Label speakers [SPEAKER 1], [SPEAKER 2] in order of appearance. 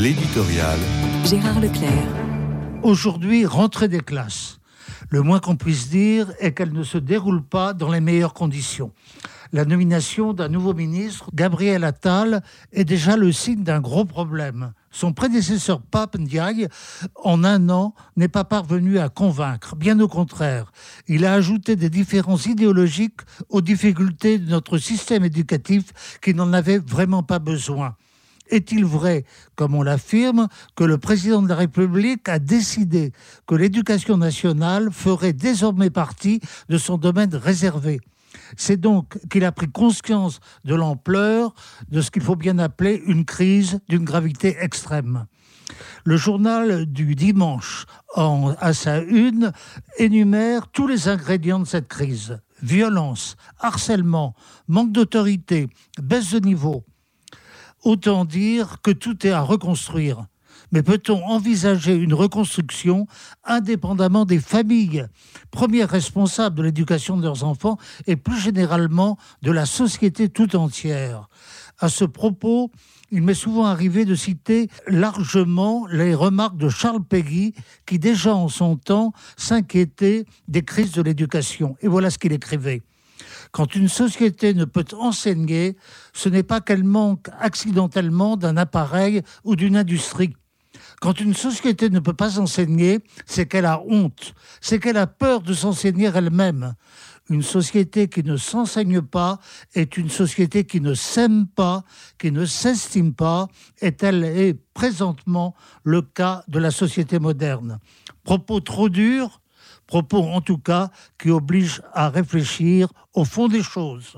[SPEAKER 1] L'éditorial.
[SPEAKER 2] Gérard Leclerc.
[SPEAKER 3] Aujourd'hui, rentrée des classes. Le moins qu'on puisse dire est qu'elle ne se déroule pas dans les meilleures conditions. La nomination d'un nouveau ministre, Gabriel Attal, est déjà le signe d'un gros problème. Son prédécesseur Pape Ndiaye, en un an, n'est pas parvenu à convaincre. Bien au contraire, il a ajouté des différences idéologiques aux difficultés de notre système éducatif qui n'en avait vraiment pas besoin. Est-il vrai, comme on l'affirme, que le président de la République a décidé que l'éducation nationale ferait désormais partie de son domaine réservé? C'est donc qu'il a pris conscience de l'ampleur de ce qu'il faut bien appeler une crise d'une gravité extrême. Le journal du dimanche, en, à sa une, énumère tous les ingrédients de cette crise. Violence, harcèlement, manque d'autorité, baisse de niveau. Autant dire que tout est à reconstruire. Mais peut-on envisager une reconstruction indépendamment des familles, premières responsables de l'éducation de leurs enfants et plus généralement de la société tout entière À ce propos, il m'est souvent arrivé de citer largement les remarques de Charles Péguy, qui déjà en son temps s'inquiétait des crises de l'éducation. Et voilà ce qu'il écrivait. Quand une société ne peut enseigner, ce n'est pas qu'elle manque accidentellement d'un appareil ou d'une industrie. Quand une société ne peut pas enseigner, c'est qu'elle a honte, c'est qu'elle a peur de s'enseigner elle-même. Une société qui ne s'enseigne pas est une société qui ne s'aime pas, qui ne s'estime pas, et tel est présentement le cas de la société moderne. Propos trop durs, propos en tout cas qui obligent à réfléchir au fond des choses.